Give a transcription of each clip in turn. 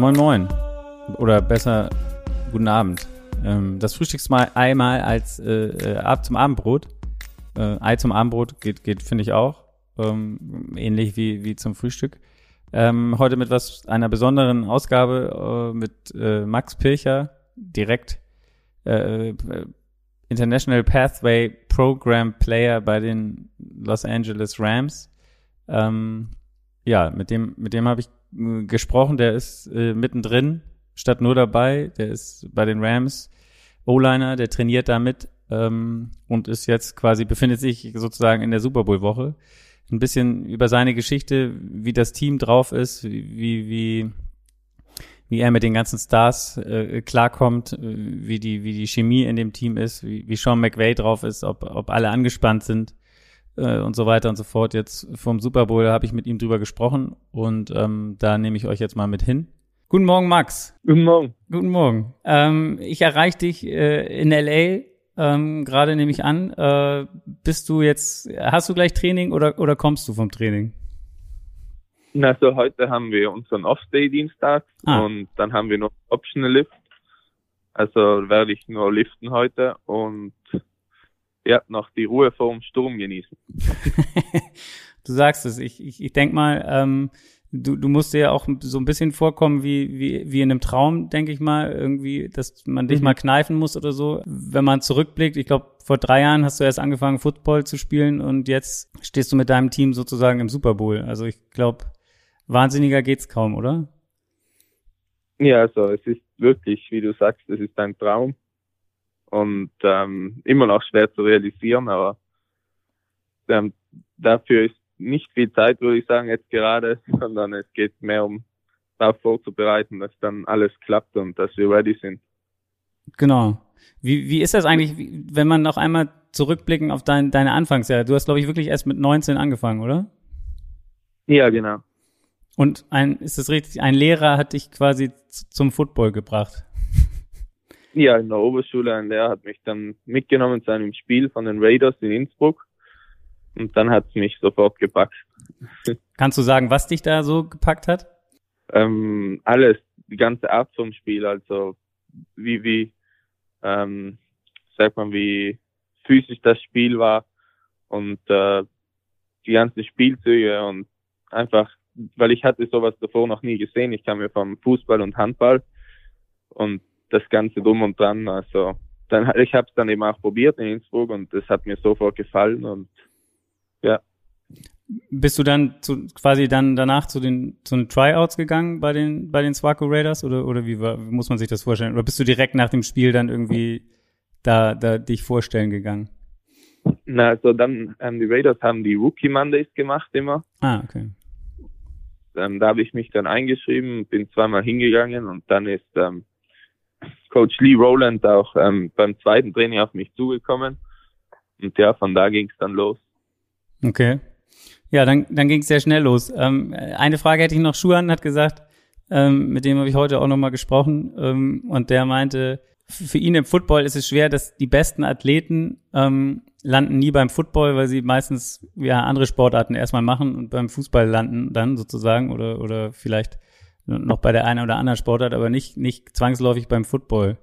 Moin Moin. Oder besser, guten Abend. Ähm, das Frühstücksmal einmal als äh, äh, Ab zum Abendbrot. Äh, Ei zum Abendbrot geht, geht finde ich auch. Ähm, ähnlich wie, wie zum Frühstück. Ähm, heute mit was einer besonderen Ausgabe äh, mit äh, Max Pircher, direkt äh, äh, International Pathway Program Player bei den Los Angeles Rams. Ähm, ja, mit dem, mit dem habe ich gesprochen, der ist äh, mittendrin, statt nur dabei, der ist bei den Rams O-Liner, der trainiert damit ähm, und ist jetzt quasi, befindet sich sozusagen in der Super Bowl-Woche. Ein bisschen über seine Geschichte, wie das Team drauf ist, wie, wie, wie er mit den ganzen Stars äh, klarkommt, wie die, wie die Chemie in dem Team ist, wie, wie Sean McVay drauf ist, ob, ob alle angespannt sind äh, und so weiter und so fort. Jetzt vom Super Bowl habe ich mit ihm drüber gesprochen und ähm, da nehme ich euch jetzt mal mit hin. Guten Morgen, Max. Guten Morgen. Guten Morgen. Ähm, ich erreiche dich äh, in LA. Ähm, Gerade nehme ich an. Äh, bist du jetzt, hast du gleich Training oder, oder kommst du vom Training? Also heute haben wir unseren Off-Day Dienstag ah. und dann haben wir noch Optional Lift. Also werde ich nur liften heute und ja, noch die Ruhe vor dem Sturm genießen. du sagst es. Ich, ich, ich denke mal, ähm, du, du musst dir ja auch so ein bisschen vorkommen wie, wie, wie in einem Traum, denke ich mal, irgendwie, dass man dich mhm. mal kneifen muss oder so. Wenn man zurückblickt, ich glaube, vor drei Jahren hast du erst angefangen, Football zu spielen und jetzt stehst du mit deinem Team sozusagen im Super Bowl. Also ich glaube, wahnsinniger geht's kaum, oder? Ja, also es ist wirklich, wie du sagst, es ist ein Traum und ähm, immer noch schwer zu realisieren, aber ähm, dafür ist nicht viel Zeit, würde ich sagen, jetzt gerade, sondern es geht mehr um darauf vorzubereiten, dass dann alles klappt und dass wir ready sind. Genau. Wie, wie ist das eigentlich, wenn man noch einmal zurückblicken auf dein, deine Anfangsjahre? Du hast, glaube ich, wirklich erst mit 19 angefangen, oder? Ja, genau. Und ein, ist das richtig, ein Lehrer hat dich quasi zum Football gebracht? Ja, in der Oberschule ein Lehrer hat mich dann mitgenommen zu einem Spiel von den Raiders in Innsbruck und dann hat es mich sofort gepackt. Kannst du sagen, was dich da so gepackt hat? Ähm, alles, die ganze Art vom Spiel, also wie, wie, ähm, sagt man, wie physisch das Spiel war und äh, die ganzen Spielzüge und einfach, weil ich hatte sowas davor noch nie gesehen. Ich kam ja vom Fußball und Handball und das Ganze drum und dran. Also dann, ich habe es dann eben auch probiert in Innsbruck und es hat mir sofort gefallen und ja. Bist du dann zu, quasi dann danach zu den zu den Tryouts gegangen bei den bei den Swaco Raiders oder oder wie, war, wie muss man sich das vorstellen? Oder bist du direkt nach dem Spiel dann irgendwie da da dich vorstellen gegangen? Na, also dann ähm, die Raiders haben die Rookie Mondays gemacht immer. Ah, okay. Ähm, da habe ich mich dann eingeschrieben, bin zweimal hingegangen und dann ist ähm, Coach Lee Rowland auch ähm, beim zweiten Training auf mich zugekommen. Und ja, von da ging es dann los. Okay. Ja, dann, dann ging es sehr schnell los. Ähm, eine Frage hätte ich noch. Schuhan hat gesagt, ähm, mit dem habe ich heute auch nochmal gesprochen, ähm, und der meinte, für ihn im Football ist es schwer, dass die besten Athleten ähm, landen nie beim Football, weil sie meistens ja andere Sportarten erstmal machen und beim Fußball landen dann sozusagen oder oder vielleicht noch bei der einen oder anderen Sportart, aber nicht, nicht zwangsläufig beim Football.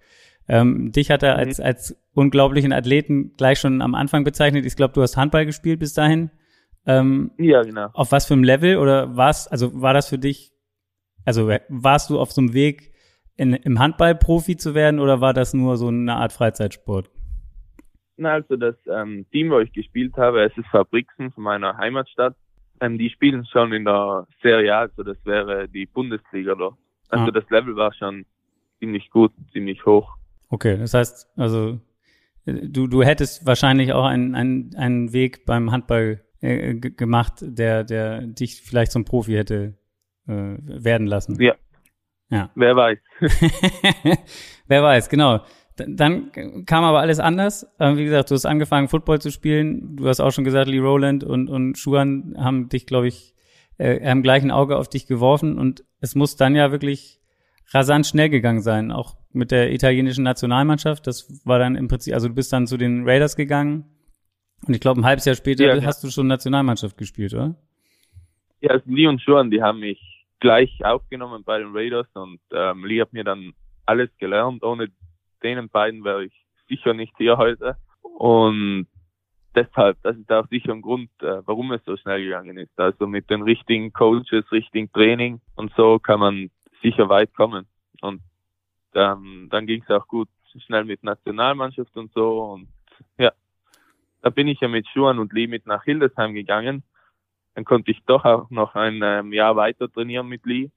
Ähm, dich hat er mhm. als, als unglaublichen Athleten gleich schon am Anfang bezeichnet. Ich glaube, du hast Handball gespielt bis dahin. Ähm, ja, genau. Auf was für einem Level oder war's, also war das für dich, also warst du auf so einem Weg, in, im Handball Profi zu werden oder war das nur so eine Art Freizeitsport? Na, also das ähm, Team, wo ich gespielt habe, es ist Fabriksen von meiner Heimatstadt. Ähm, die spielen schon in der Serie A, also das wäre die Bundesliga dort. Also ah. das Level war schon ziemlich gut, ziemlich hoch. Okay, das heißt, also du, du hättest wahrscheinlich auch einen, einen, einen Weg beim Handball äh, gemacht, der, der dich vielleicht zum Profi hätte äh, werden lassen. Ja. Ja. Wer weiß. Wer weiß, genau. Dann kam aber alles anders. Ähm, wie gesagt, du hast angefangen, Football zu spielen. Du hast auch schon gesagt, Lee Rowland und, und Schuhan haben dich, glaube ich, äh, haben gleich ein Auge auf dich geworfen. Und es muss dann ja wirklich rasant schnell gegangen sein, auch mit der italienischen Nationalmannschaft. Das war dann im Prinzip, also du bist dann zu den Raiders gegangen und ich glaube, ein halbes Jahr später ja, hast ja. du schon Nationalmannschaft gespielt, oder? Ja, Lee und Sean, die haben mich gleich aufgenommen bei den Raiders und ähm, Lee hat mir dann alles gelernt. Ohne denen beiden wäre ich sicher nicht hier heute. Und deshalb, das ist auch sicher ein Grund, äh, warum es so schnell gegangen ist. Also mit den richtigen Coaches, richtigen Training und so kann man sicher weit kommen. Und ähm, dann ging es auch gut schnell mit Nationalmannschaft und so. Und ja, da bin ich ja mit Schuhan und Lee mit nach Hildesheim gegangen. Dann konnte ich doch auch noch ein ähm, Jahr weiter trainieren mit Lee.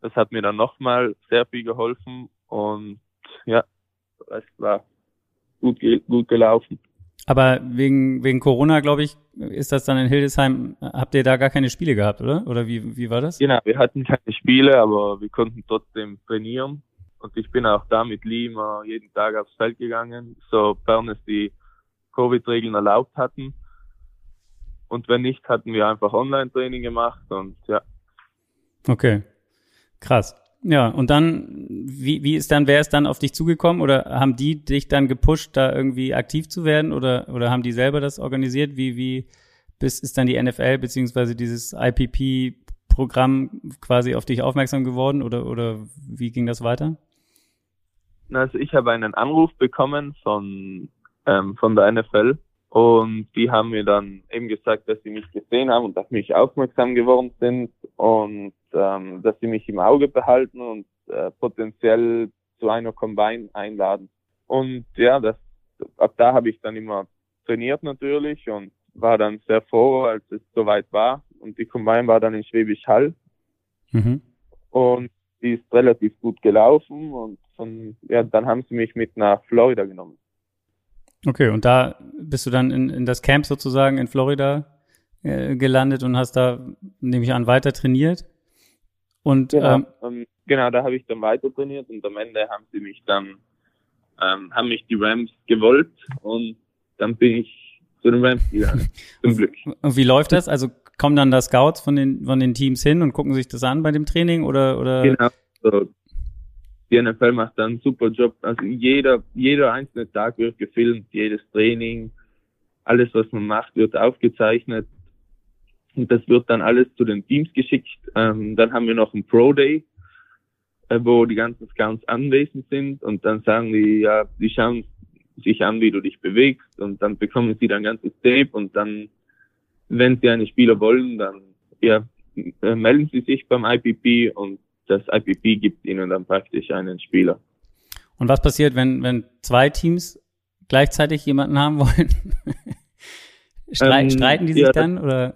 Das hat mir dann nochmal sehr viel geholfen und ja, es war gut, gut gelaufen. Aber wegen, wegen Corona, glaube ich, ist das dann in Hildesheim, habt ihr da gar keine Spiele gehabt, oder? Oder wie, wie war das? Genau, wir hatten keine Spiele, aber wir konnten trotzdem trainieren. Und ich bin auch da mit Lee immer jeden Tag aufs Feld gegangen, sofern es die Covid-Regeln erlaubt hatten. Und wenn nicht, hatten wir einfach Online-Training gemacht und ja. Okay, krass. Ja, und dann, wie, wie ist dann, wer ist dann auf dich zugekommen oder haben die dich dann gepusht, da irgendwie aktiv zu werden oder, oder haben die selber das organisiert? Wie, wie bis ist dann die NFL beziehungsweise dieses IPP-Programm quasi auf dich aufmerksam geworden oder, oder wie ging das weiter? Also ich habe einen Anruf bekommen von, ähm, von der NFL und die haben mir dann eben gesagt, dass sie mich gesehen haben und auf mich aufmerksam geworden sind und ähm, dass sie mich im Auge behalten und äh, potenziell zu einer Combine einladen. Und ja, das ab da habe ich dann immer trainiert natürlich und war dann sehr froh, als es soweit war. Und die Combine war dann in Schwäbisch Hall. Mhm. Und die ist relativ gut gelaufen und von, ja, dann haben sie mich mit nach Florida genommen. Okay, und da bist du dann in, in das Camp sozusagen in Florida äh, gelandet und hast da, nehme ich an, weiter trainiert? Und genau, ähm, ähm, genau da habe ich dann weiter trainiert und am Ende haben sie mich dann, ähm, haben mich die Rams gewollt und dann bin ich zu den Rams gegangen. Zum Glück. Und wie läuft das? Also kommen dann da Scouts von den von den Teams hin und gucken sich das an bei dem Training oder oder? Genau. So, die NFL macht da einen super Job. Also jeder, jeder einzelne Tag wird gefilmt, jedes Training, alles, was man macht, wird aufgezeichnet. Und das wird dann alles zu den Teams geschickt. Ähm, dann haben wir noch einen Pro Day, äh, wo die ganzen Scouts anwesend sind und dann sagen die, ja, die schauen sich an, wie du dich bewegst und dann bekommen sie dann ganzes Tape und dann, wenn sie einen Spieler wollen, dann ja, äh, melden sie sich beim IPP und das IPP gibt ihnen dann praktisch einen Spieler. Und was passiert, wenn, wenn zwei Teams gleichzeitig jemanden haben wollen? Streit, ähm, streiten die sich ja, dann oder?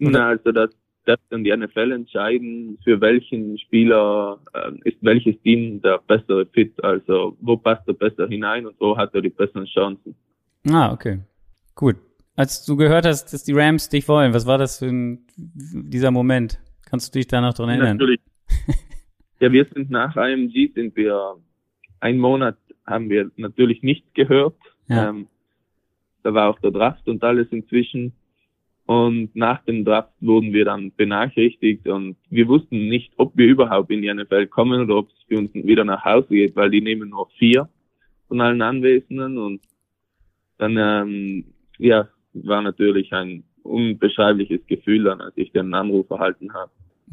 oder? Na, also das, das dann die NFL entscheiden, für welchen Spieler äh, ist welches Team der bessere Fit, also wo passt er besser hinein und wo hat er die besseren Chancen. Ah, okay. Gut. Als du gehört hast, dass die Rams dich wollen, was war das für ein, dieser Moment? Kannst du dich da noch dran erinnern? Natürlich, ja, wir sind nach IMG sind wir ein Monat haben wir natürlich nichts gehört. Ja. Ähm, da war auch der Draft und alles inzwischen. Und nach dem Draft wurden wir dann benachrichtigt und wir wussten nicht, ob wir überhaupt in die NFL kommen oder ob es für uns wieder nach Hause geht, weil die nehmen nur vier von allen Anwesenden und dann ähm, ja war natürlich ein unbeschreibliches Gefühl dann, als ich den Anruf erhalten habe.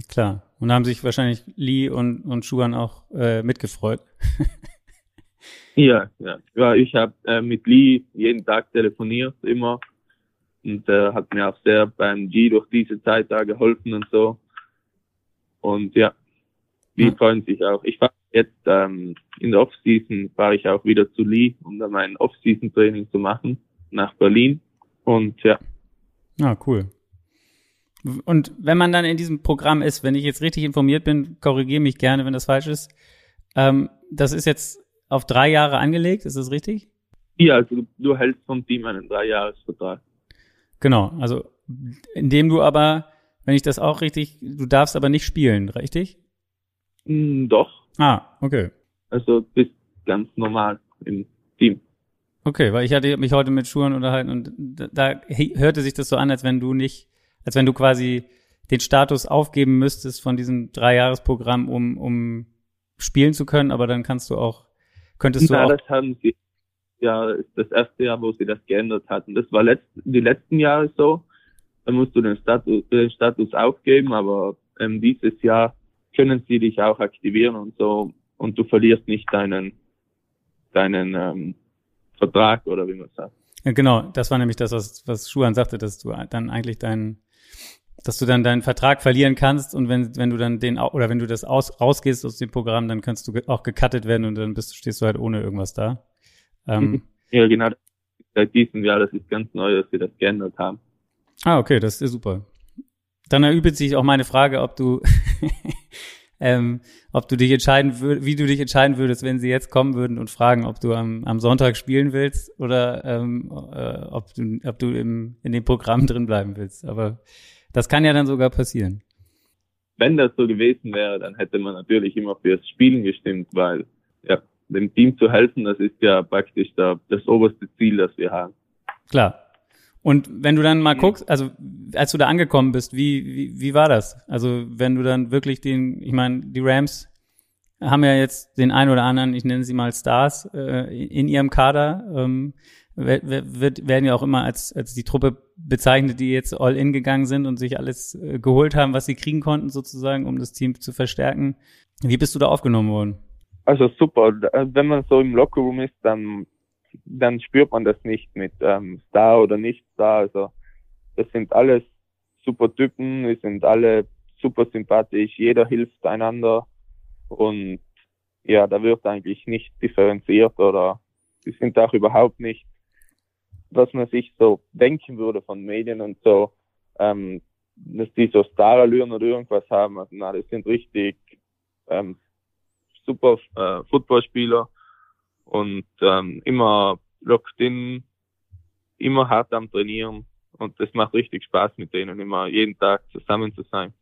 Klar. Und haben sich wahrscheinlich Lee und, und Schuhan auch äh, mitgefreut. ja, ja. Ja, ich habe äh, mit Lee jeden Tag telefoniert, immer. Und äh, hat mir auch sehr beim G durch diese Zeit da geholfen und so. Und ja, die hm. freuen sich auch. Ich fahre jetzt ähm, in der Offseason fahre ich auch wieder zu Lee, um dann mein Offseason-Training zu machen nach Berlin. Und ja. Ah, cool. Und wenn man dann in diesem Programm ist, wenn ich jetzt richtig informiert bin, korrigiere mich gerne, wenn das falsch ist. Ähm, das ist jetzt auf drei Jahre angelegt, ist das richtig? Ja, also du, hältst vom Team einen Dreijahresvertrag. Genau, also indem du aber, wenn ich das auch richtig, du darfst aber nicht spielen, richtig? Mm, doch. Ah, okay. Also bist ganz normal im Team. Okay, weil ich hatte mich heute mit Schuhen unterhalten und da hörte sich das so an, als wenn du nicht als wenn du quasi den Status aufgeben müsstest von diesem Dreijahresprogramm, um, um spielen zu können, aber dann kannst du auch, könntest du Na, auch. das haben sie ja das erste Jahr, wo sie das geändert hatten. Das war letzt, die letzten Jahre so. Da musst du den Status, den Status aufgeben, aber ähm, dieses Jahr können sie dich auch aktivieren und so und du verlierst nicht deinen deinen ähm, Vertrag oder wie man sagt. Ja, genau, das war nämlich das, was, was Schuhan sagte, dass du dann eigentlich deinen, dass du dann deinen Vertrag verlieren kannst und wenn, wenn du dann den, oder wenn du das aus, rausgehst aus dem Programm, dann kannst du auch gecuttet werden und dann bist, stehst du halt ohne irgendwas da. Ähm, ja, genau. Seit diesem Jahr, das ist ganz neu, dass sie das geändert haben. Ah, okay, das ist super. Dann erübt sich auch meine Frage, ob du ähm, ob du dich entscheiden würdest, wie du dich entscheiden würdest, wenn sie jetzt kommen würden und fragen, ob du am, am Sonntag spielen willst oder ähm, äh, ob du, ob du im, in dem Programm drin bleiben willst. Aber das kann ja dann sogar passieren. Wenn das so gewesen wäre, dann hätte man natürlich immer fürs Spielen gestimmt, weil ja, dem Team zu helfen, das ist ja praktisch der, das oberste Ziel, das wir haben. Klar, und wenn du dann mal guckst, also als du da angekommen bist, wie, wie, wie war das? Also wenn du dann wirklich den, ich meine, die Rams haben ja jetzt den einen oder anderen, ich nenne sie mal Stars, äh, in ihrem Kader, ähm, wird, werden ja auch immer als, als die Truppe bezeichnet, die jetzt all in gegangen sind und sich alles äh, geholt haben, was sie kriegen konnten, sozusagen, um das Team zu verstärken. Wie bist du da aufgenommen worden? Also super. Wenn man so im Lockerroom ist, dann dann spürt man das nicht mit ähm, Star oder nicht Star. Also das sind alles super Typen, wir sind alle super sympathisch, jeder hilft einander und ja, da wird eigentlich nicht differenziert oder die sind auch überhaupt nicht, was man sich so denken würde von Medien und so, ähm, dass die so Starallüren oder irgendwas haben. Also, na, das sind richtig ähm, super äh, Footballspieler und ähm, immer locked in, immer hart am Trainieren und das macht richtig Spaß mit denen, immer jeden Tag zusammen zu sein.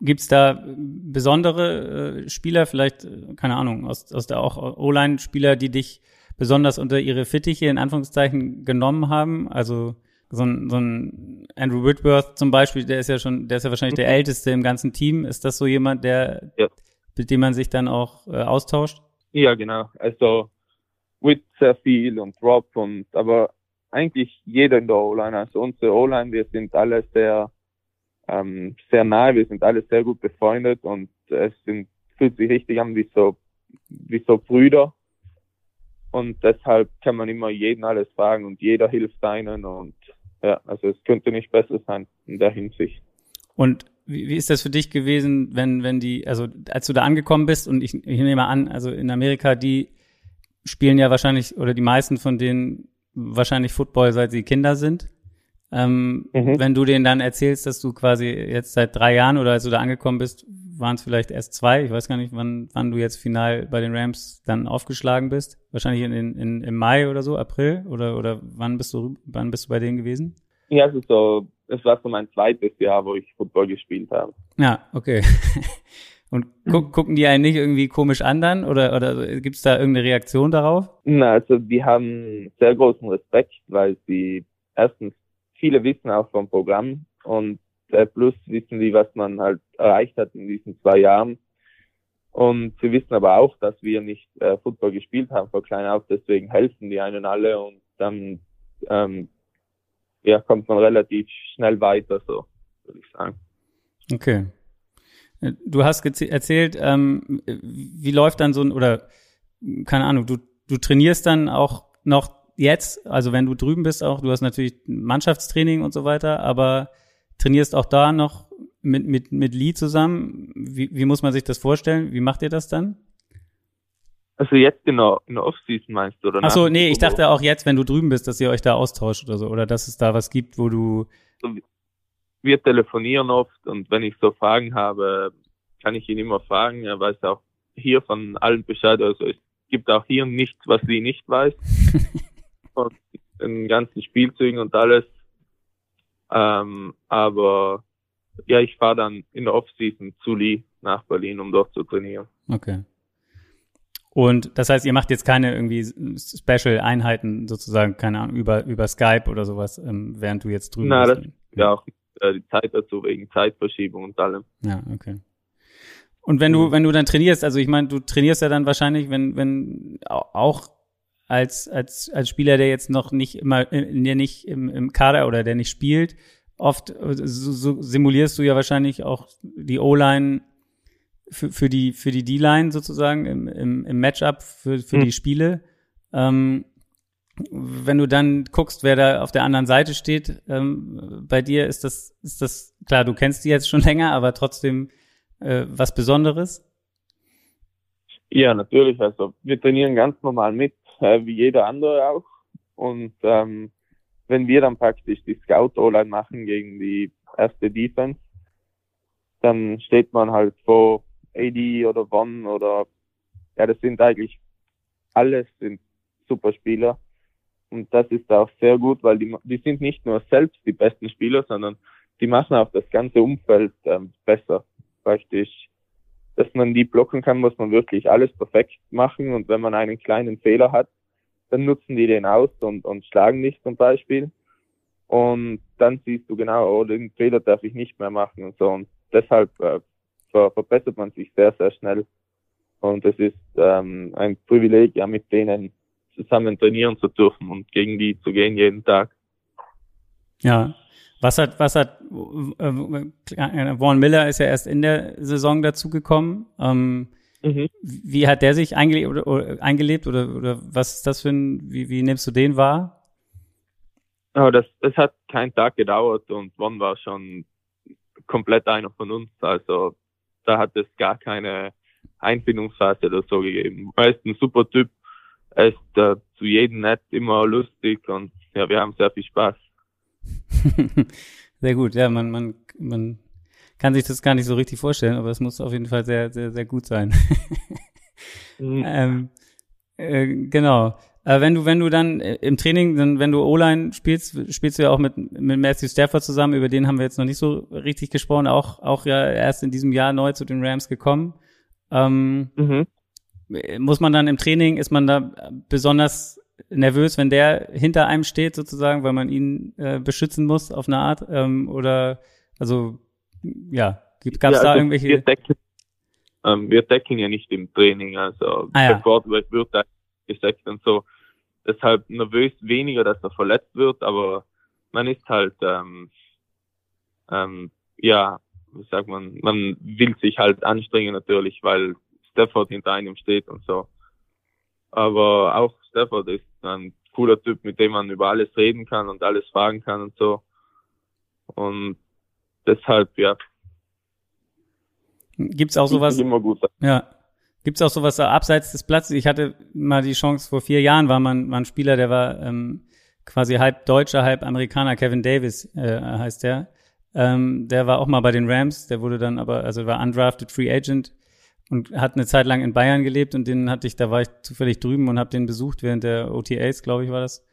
Gibt's da besondere äh, Spieler, vielleicht, äh, keine Ahnung, aus, aus der auch O-Line-Spieler, die dich besonders unter ihre Fittiche in Anführungszeichen genommen haben? Also so ein, so ein Andrew Whitworth zum Beispiel, der ist ja schon, der ist ja wahrscheinlich der mhm. älteste im ganzen Team. Ist das so jemand, der, ja. mit dem man sich dann auch äh, austauscht? Ja, genau. Also Wit sehr viel und Rob und aber eigentlich jeder in der O-Line. Also unsere O-Line, wir sind alle sehr ähm, sehr nahe, wir sind alle sehr gut befreundet und es sind, fühlt sich richtig an wie so wie so Brüder. Und deshalb kann man immer jeden alles fragen und jeder hilft einen und ja, also es könnte nicht besser sein in der Hinsicht. Und wie, wie ist das für dich gewesen, wenn, wenn die, also als du da angekommen bist und ich, ich nehme an, also in Amerika, die spielen ja wahrscheinlich, oder die meisten von denen wahrscheinlich Football, seit sie Kinder sind. Ähm, mhm. Wenn du denen dann erzählst, dass du quasi jetzt seit drei Jahren oder als du da angekommen bist, waren es vielleicht erst zwei. Ich weiß gar nicht, wann, wann du jetzt final bei den Rams dann aufgeschlagen bist. Wahrscheinlich in, in, im Mai oder so, April oder oder wann bist du wann bist du bei denen gewesen? Ja, also so es war so mein zweites Jahr, wo ich Football gespielt habe. Ja, okay. Und gu gucken die einen nicht irgendwie komisch an dann oder, oder gibt es da irgendeine Reaktion darauf? Na, also die haben sehr großen Respekt, weil sie erstens viele wissen auch vom Programm und äh, plus wissen die, was man halt erreicht hat in diesen zwei Jahren. Und sie wissen aber auch, dass wir nicht äh, Football gespielt haben vor klein auf, deswegen helfen die einen alle und dann ähm, ja, kommt man relativ schnell weiter, so würde ich sagen. Okay. Du hast erzählt, ähm, wie läuft dann so ein, oder keine Ahnung, du, du trainierst dann auch noch jetzt, also wenn du drüben bist auch, du hast natürlich Mannschaftstraining und so weiter, aber trainierst auch da noch mit, mit, mit Lee zusammen. Wie, wie muss man sich das vorstellen? Wie macht ihr das dann? Also jetzt in der, in der Offseason meinst du, oder? Ach so, nee, ich dachte auch jetzt, wenn du drüben bist, dass ihr euch da austauscht oder so, oder dass es da was gibt, wo du. Wir telefonieren oft und wenn ich so Fragen habe, kann ich ihn immer fragen. Er weiß auch hier von allen Bescheid. Also es gibt auch hier nichts, was sie nicht weiß. von den ganzen Spielzügen und alles. Ähm, aber ja, ich fahre dann in der Offseason zu Lee nach Berlin, um dort zu trainieren. Okay. Und das heißt, ihr macht jetzt keine irgendwie Special-Einheiten sozusagen, keine Ahnung, über, über Skype oder sowas, ähm, während du jetzt drüben Na, bist? Das, ja, auch äh, die Zeit dazu wegen Zeitverschiebung und allem. Ja, okay. Und wenn du, mhm. wenn du dann trainierst, also ich meine, du trainierst ja dann wahrscheinlich, wenn, wenn auch als, als, als Spieler, der jetzt noch nicht immer, der nicht im, im Kader oder der nicht spielt, oft so, so simulierst du ja wahrscheinlich auch die O-Line für, für die, für die D-Line sozusagen im, im, im Matchup für, für mhm. die Spiele. Ähm, wenn du dann guckst, wer da auf der anderen Seite steht, ähm, bei dir ist das, ist das, klar, du kennst die jetzt schon länger, aber trotzdem äh, was Besonderes? Ja, natürlich. Also wir trainieren ganz normal mit, äh, wie jeder andere auch. Und ähm, wenn wir dann praktisch die Scout-O-Line machen gegen die erste Defense, dann steht man halt vor AD oder Von oder ja, das sind eigentlich alles sind super Spieler. Und das ist auch sehr gut, weil die, die sind nicht nur selbst die besten Spieler, sondern die machen auch das ganze Umfeld ähm, besser. Praktisch, dass man die blocken kann, muss man wirklich alles perfekt machen. Und wenn man einen kleinen Fehler hat, dann nutzen die den aus und, und schlagen nicht zum Beispiel. Und dann siehst du genau, oh, den Fehler darf ich nicht mehr machen und so. Und deshalb äh, ver verbessert man sich sehr, sehr schnell. Und es ist ähm, ein Privileg, ja, mit denen zusammen trainieren zu dürfen und gegen die zu gehen jeden Tag. Ja. Was hat, was hat, äh, Vaughn Miller ist ja erst in der Saison dazugekommen. Ähm, mhm. Wie hat der sich eingelebt oder, oder, eingelebt oder, oder was ist das für ein, wie, wie nimmst du den wahr? Oh, das, das hat keinen Tag gedauert und Vaughn war schon komplett einer von uns. Also da hat es gar keine Einfindungsphase oder so gegeben. Er ist ein super Typ, er ist äh, zu jedem nett, immer lustig und ja, wir haben sehr viel Spaß. sehr gut, ja, man, man, man kann sich das gar nicht so richtig vorstellen, aber es muss auf jeden Fall sehr, sehr, sehr gut sein. mhm. ähm, äh, genau. Äh, wenn du, wenn du dann äh, im Training, dann, wenn du O-Line spielst, spielst du ja auch mit, mit Matthew Stafford zusammen, über den haben wir jetzt noch nicht so richtig gesprochen, auch, auch ja erst in diesem Jahr neu zu den Rams gekommen. Ähm, mhm. Muss man dann im Training, ist man da besonders nervös, wenn der hinter einem steht sozusagen, weil man ihn äh, beschützen muss auf eine Art? Ähm, oder also ja, gab es ja, da also irgendwelche? Wir decken, ähm, wir decken ja nicht im Training, also ah, ja. sofort wird, da gesagt und so. Deshalb nervös weniger, dass er verletzt wird, aber man ist halt ähm, ähm, ja, wie sagt man, man will sich halt anstrengen natürlich, weil Stafford hinter einem steht und so. Aber auch Stafford ist ein cooler Typ, mit dem man über alles reden kann und alles fragen kann und so. Und deshalb, ja. Gibt's auch sowas? Immer gut. Ja. Gibt's auch sowas abseits des Platzes? Ich hatte mal die Chance, vor vier Jahren war man, war ein Spieler, der war ähm, quasi halb Deutscher, halb Amerikaner, Kevin Davis äh, heißt der. Ähm, der war auch mal bei den Rams, der wurde dann aber, also war undrafted Free Agent und hat eine Zeit lang in Bayern gelebt und den hatte ich, da war ich zufällig drüben und habe den besucht während der OTAs, glaube ich, war das.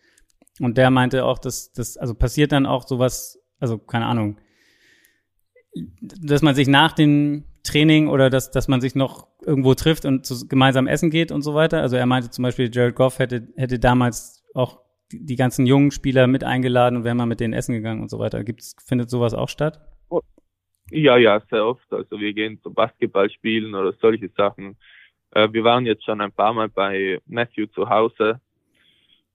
Und der meinte auch, dass das, also passiert dann auch sowas, also keine Ahnung, dass man sich nach dem Training oder dass, dass man sich noch irgendwo trifft und zu, gemeinsam essen geht und so weiter. Also er meinte zum Beispiel, Jared Goff hätte, hätte damals auch die, die ganzen jungen Spieler mit eingeladen und wäre mal mit denen essen gegangen und so weiter. Gibt's, findet sowas auch statt? Ja, ja, sehr oft. Also wir gehen zum Basketball spielen oder solche Sachen. Äh, wir waren jetzt schon ein paar Mal bei Matthew zu Hause,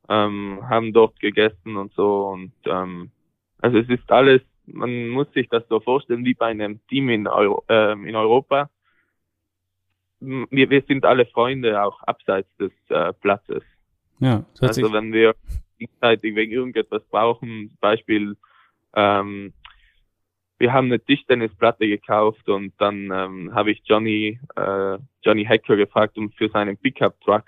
ähm, haben dort gegessen und so und ähm, also es ist alles, man muss sich das so vorstellen wie bei einem Team in, Euro, äh, in Europa. Wir, wir sind alle Freunde auch abseits des äh, Platzes. Ja, also wenn wir gegenseitig wegen irgendetwas brauchen, Beispiel ähm, wir haben eine Tischtennisplatte gekauft und dann ähm, habe ich Johnny, äh, Johnny Hacker gefragt, um für seinen Pickup-Truck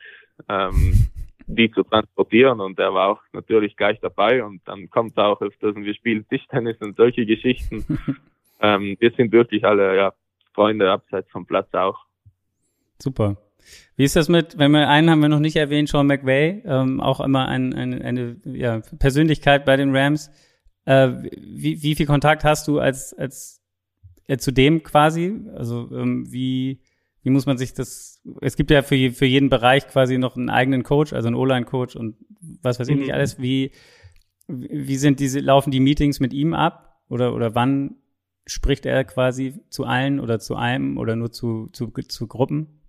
ähm, die zu transportieren und er war auch natürlich gleich dabei und dann kommt er auch öfters und wir spielen Tischtennis und solche Geschichten. ähm, wir sind wirklich alle ja, Freunde abseits vom Platz auch. Super. Wie ist das mit, wenn wir einen haben wir noch nicht erwähnt, Sean McVay, ähm, auch immer ein, ein, eine ja, Persönlichkeit bei den Rams. Äh, wie, wie viel Kontakt hast du als, als äh, zu dem quasi? Also ähm, wie, wie muss man sich das, es gibt ja für, für jeden Bereich quasi noch einen eigenen Coach, also einen O-Line-Coach und was weiß ich nicht mhm. alles. Wie, wie sind diese, laufen die Meetings mit ihm ab? Oder, oder wann spricht er quasi zu allen oder zu einem oder nur zu, zu, zu Gruppen?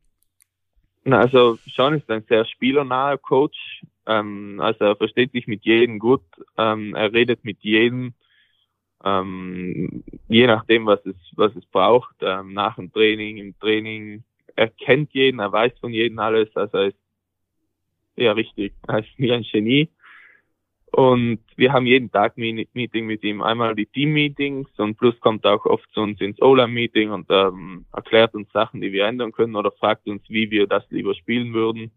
Na, also Sean ist ein sehr spielernaher Coach. Ähm, also er versteht sich mit jedem gut. Ähm, er redet mit jedem, ähm, je nachdem, was es, was es braucht. Ähm, nach dem Training, im Training. Er kennt jeden, er weiß von jedem alles. Also er ist ja richtig, er ist wie ein Genie. Und wir haben jeden Tag Meeting mit ihm. Einmal die Team-Meetings und plus kommt auch oft zu uns ins Ola-Meeting und ähm, erklärt uns Sachen, die wir ändern können oder fragt uns, wie wir das lieber spielen würden.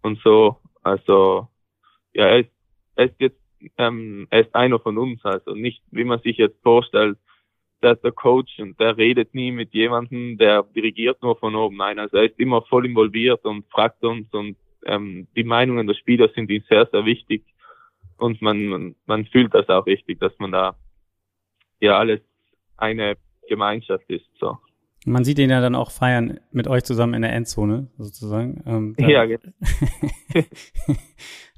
Und so, also, ja, er ist, er ist jetzt, ähm, er ist einer von uns, also nicht, wie man sich jetzt vorstellt, ist der Coach und der redet nie mit jemandem, der dirigiert nur von oben. Nein, also er ist immer voll involviert und fragt uns und ähm, die Meinungen der Spieler sind ihm sehr, sehr wichtig und man, man fühlt das auch richtig, dass man da ja alles eine Gemeinschaft ist. So. Man sieht ihn ja dann auch feiern mit euch zusammen in der Endzone, sozusagen. Ähm, da, ja, genau.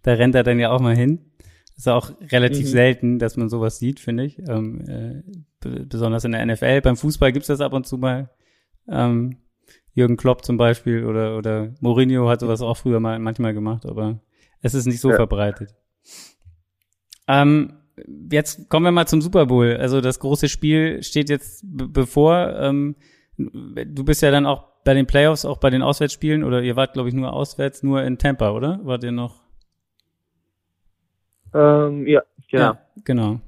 da rennt er dann ja auch mal hin. Ist auch relativ mhm. selten, dass man sowas sieht, finde ich. Ähm, äh, besonders in der NFL. Beim Fußball gibt's das ab und zu mal. Ähm, Jürgen Klopp zum Beispiel oder, oder Mourinho hat sowas auch früher mal manchmal gemacht, aber es ist nicht so ja. verbreitet. Ähm, jetzt kommen wir mal zum Super Bowl. Also das große Spiel steht jetzt bevor. Ähm, du bist ja dann auch bei den Playoffs, auch bei den Auswärtsspielen, oder ihr wart, glaube ich, nur auswärts, nur in Tampa, oder? Wart ihr noch? Ähm, ja, genau. Ja, genau.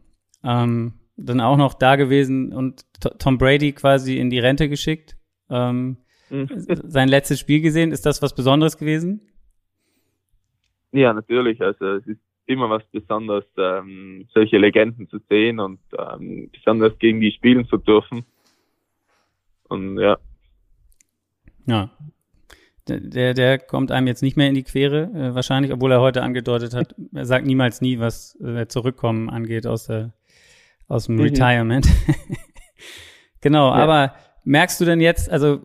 Ähm, dann auch noch da gewesen und Tom Brady quasi in die Rente geschickt. Ähm, mhm. sein letztes Spiel gesehen. Ist das was Besonderes gewesen? Ja, natürlich. Also es ist immer was Besonderes, ähm, solche Legenden zu sehen und ähm, besonders gegen die spielen zu dürfen. Und ja. Ja. Der, der kommt einem jetzt nicht mehr in die Quere, äh, wahrscheinlich, obwohl er heute angedeutet hat, er sagt niemals nie, was äh, Zurückkommen angeht aus, der, aus dem mhm. Retirement. genau, ja. aber Merkst du denn jetzt, also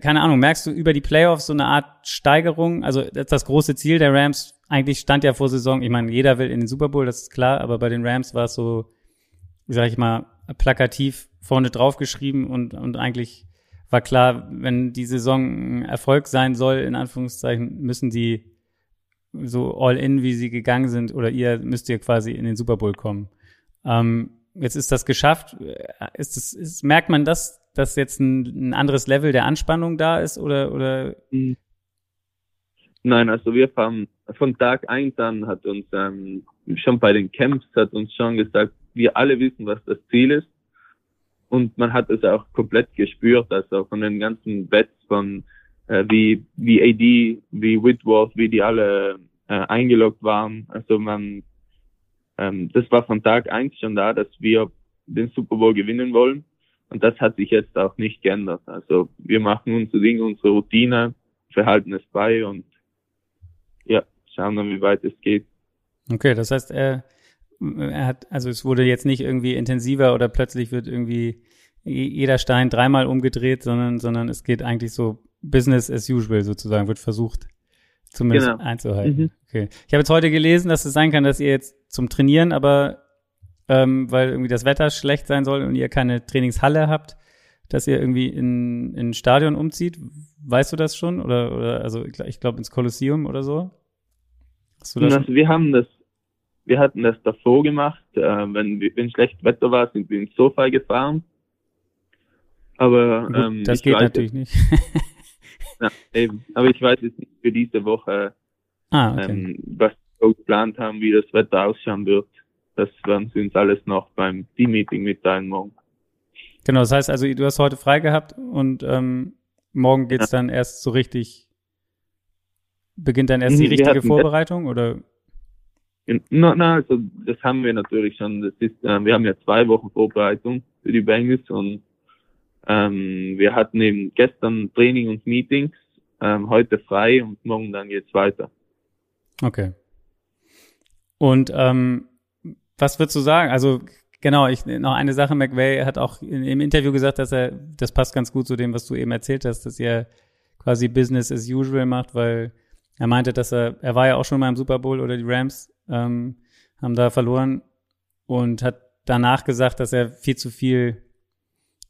keine Ahnung, merkst du über die Playoffs so eine Art Steigerung? Also das große Ziel der Rams eigentlich stand ja vor Saison, ich meine, jeder will in den Super Bowl, das ist klar, aber bei den Rams war es so, wie sag ich mal, plakativ vorne drauf geschrieben und, und eigentlich war klar, wenn die Saison Erfolg sein soll, in Anführungszeichen, müssen die so all in, wie sie gegangen sind, oder ihr müsst ihr quasi in den Super Bowl kommen. Ähm, jetzt ist das geschafft. Ist das, ist, merkt man das, dass jetzt ein, ein anderes Level der Anspannung da ist oder, oder? Nein, also wir haben von Tag eins an hat uns ähm, schon bei den Camps hat uns schon gesagt, wir alle wissen, was das Ziel ist. Und man hat es auch komplett gespürt, also von den ganzen Bets von äh, wie, wie AD, wie Whitworth, wie die alle äh, eingeloggt waren. Also man ähm, das war von Tag eins schon da, dass wir den Super Bowl gewinnen wollen. Und das hat sich jetzt auch nicht geändert. Also wir machen unsere Dinge, unsere Routine, verhalten es bei und ja, schauen dann, wie weit es geht. Okay, das heißt, er, er hat, also es wurde jetzt nicht irgendwie intensiver oder plötzlich wird irgendwie jeder Stein dreimal umgedreht, sondern, sondern es geht eigentlich so Business as usual sozusagen, wird versucht zumindest genau. einzuhalten. Mhm. Okay. Ich habe jetzt heute gelesen, dass es sein kann, dass ihr jetzt zum Trainieren, aber ähm, weil irgendwie das Wetter schlecht sein soll und ihr keine Trainingshalle habt, dass ihr irgendwie in, in ein Stadion umzieht. Weißt du das schon? Oder, oder also ich glaube ins Kolosseum oder so? Hast du das also wir haben das, wir hatten das davor gemacht. Äh, wenn, wenn schlecht Wetter war, sind wir ins Sofa gefahren. Aber Gut, ähm, das geht natürlich nicht. ja, eben. Aber ich weiß jetzt nicht für diese Woche, ah, okay. ähm, was wir geplant haben, wie das Wetter ausschauen wird. Das werden sie uns alles noch beim Team-Meeting mitteilen morgen. Genau, das heißt also, du hast heute frei gehabt und ähm, morgen geht's ja. dann erst so richtig, beginnt dann erst mhm, die richtige Vorbereitung oder? Na, na, also das haben wir natürlich schon. Das ist, äh, wir haben ja zwei Wochen Vorbereitung für die Bengals und ähm, wir hatten eben gestern Training und Meetings, ähm, heute frei und morgen dann geht's weiter. Okay. Und ähm, was würdest du sagen? Also genau, ich noch eine Sache, McVay hat auch in, im Interview gesagt, dass er, das passt ganz gut zu dem, was du eben erzählt hast, dass er quasi Business as usual macht, weil er meinte, dass er, er war ja auch schon mal im Super Bowl oder die Rams ähm, haben da verloren und hat danach gesagt, dass er viel zu viel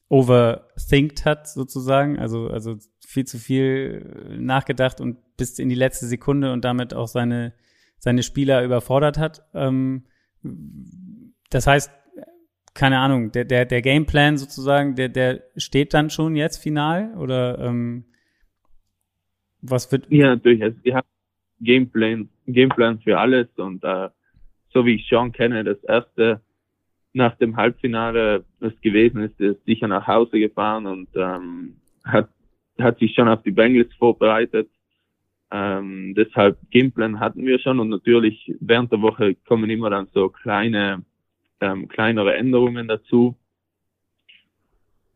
overthinkt hat, sozusagen. Also, also viel zu viel nachgedacht und bis in die letzte Sekunde und damit auch seine, seine Spieler überfordert hat. Ähm, das heißt, keine Ahnung, der, der, der Gameplan sozusagen, der, der steht dann schon jetzt final oder ähm, was wird? Ja, natürlich. Also wir haben Gameplan, Gameplan für alles und äh, so wie ich Sean kenne, das erste nach dem Halbfinale, das gewesen ist, ist sicher nach Hause gefahren und ähm, hat, hat sich schon auf die Bengals vorbereitet. Ähm, deshalb Gameplan hatten wir schon und natürlich während der Woche kommen immer dann so kleine, ähm, kleinere Änderungen dazu.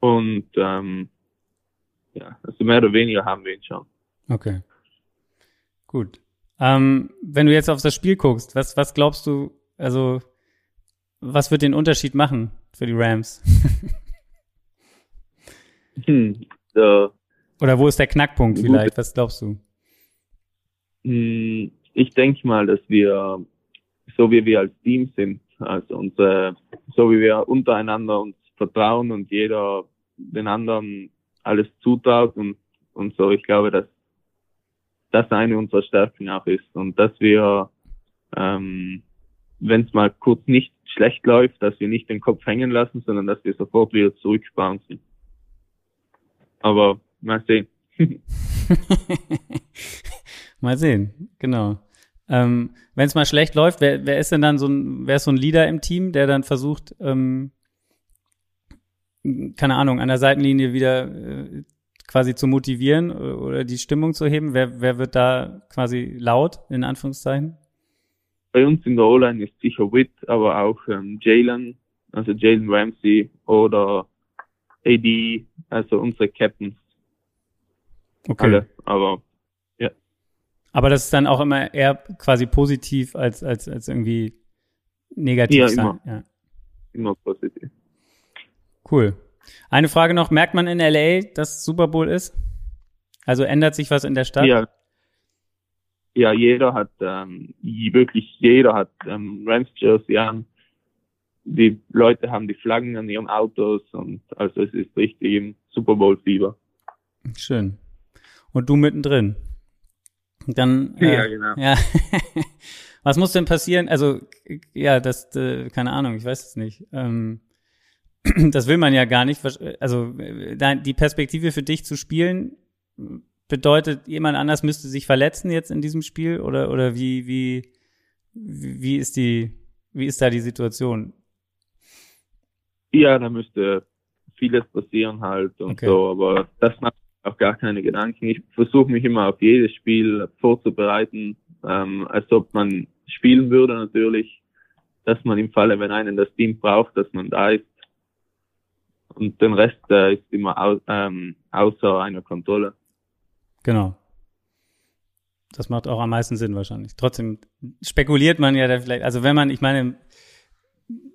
Und ähm, ja, also mehr oder weniger haben wir ihn schon. Okay. Gut. Ähm, wenn du jetzt auf das Spiel guckst, was, was glaubst du, also was wird den Unterschied machen für die Rams? hm, so. Oder wo ist der Knackpunkt vielleicht? Was glaubst du? Hm, ich denke mal, dass wir, so wie wir als Team sind, also unsere, so wie wir untereinander uns vertrauen und jeder den anderen alles zutraut und, und so, ich glaube, dass das eine unserer Stärken auch ist und dass wir, ähm, wenn es mal kurz nicht schlecht läuft, dass wir nicht den Kopf hängen lassen, sondern dass wir sofort wieder zurückbouncen. Aber mal sehen. mal sehen, genau. Ähm, wenn es mal schlecht läuft, wer, wer ist denn dann so ein, wer ist so ein Leader im Team, der dann versucht, ähm, keine Ahnung, an der Seitenlinie wieder äh, quasi zu motivieren oder die Stimmung zu heben? Wer, wer wird da quasi laut, in Anführungszeichen? Bei uns in der O-Line ist sicher Witt, aber auch ähm, Jalen, also Jalen Ramsey oder AD, also unsere Captains. Okay. Alle, aber ja. Aber das ist dann auch immer eher quasi positiv als, als, als irgendwie negativ ja, sein. Immer. Ja, immer positiv. Cool. Eine Frage noch, merkt man in LA, dass Super Bowl ist? Also ändert sich was in der Stadt? Ja. Ja, jeder hat, ähm, wirklich jeder hat ähm, Rams Jersey an. Die Leute haben die Flaggen an ihren Autos und also es ist richtig im Super Bowl Fieber. Schön. Und du mittendrin. Dann, äh, ja, genau. Ja. was muss denn passieren? Also, ja, das, äh, keine Ahnung, ich weiß es nicht. Ähm, das will man ja gar nicht. Also die Perspektive für dich zu spielen bedeutet, jemand anders müsste sich verletzen jetzt in diesem Spiel oder oder wie wie wie ist die wie ist da die Situation? Ja, da müsste vieles passieren halt und okay. so, aber das macht auch gar keine Gedanken. Ich versuche mich immer auf jedes Spiel vorzubereiten, ähm, als ob man spielen würde natürlich, dass man im Falle, wenn einen das Team braucht, dass man da ist und den Rest äh, ist immer au ähm, außer einer Kontrolle. Genau. Das macht auch am meisten Sinn wahrscheinlich. Trotzdem spekuliert man ja da vielleicht, also wenn man, ich meine,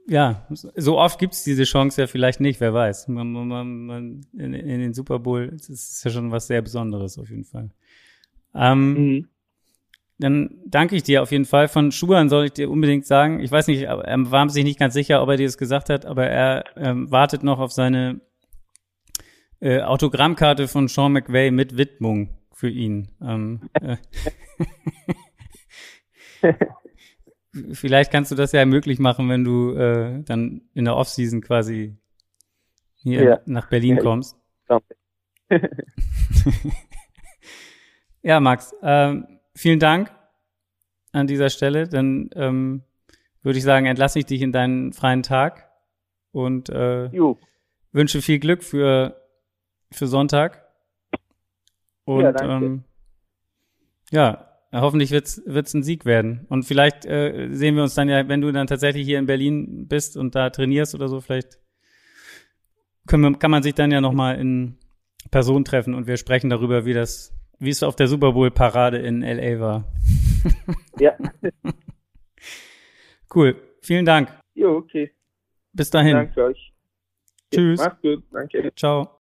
ja, so oft gibt's diese Chance ja vielleicht nicht, wer weiß. Man, man, man, in, in den Super Bowl, das ist ja schon was sehr Besonderes auf jeden Fall. Ähm, mhm. Dann danke ich dir auf jeden Fall. Von Schuhan soll ich dir unbedingt sagen, ich weiß nicht, er war sich nicht ganz sicher, ob er dir das gesagt hat, aber er ähm, wartet noch auf seine äh, Autogrammkarte von Sean McVay mit Widmung für ihn. Ähm, äh, Vielleicht kannst du das ja möglich machen, wenn du äh, dann in der Offseason quasi hier ja. nach Berlin kommst. ja, Max. Ähm, vielen Dank an dieser Stelle. Dann ähm, würde ich sagen, entlasse ich dich in deinen freien Tag und äh, wünsche viel Glück für, für Sonntag. Und ja, ähm, ja hoffentlich wird's wird's ein Sieg werden. Und vielleicht äh, sehen wir uns dann ja, wenn du dann tatsächlich hier in Berlin bist und da trainierst oder so, vielleicht können wir, kann man sich dann ja nochmal in Person treffen und wir sprechen darüber, wie das wie es auf der Super Bowl Parade in LA war. Ja. cool. Vielen Dank. Jo, okay. Bis dahin. Danke euch. Tschüss. Macht's gut. Danke. Ciao.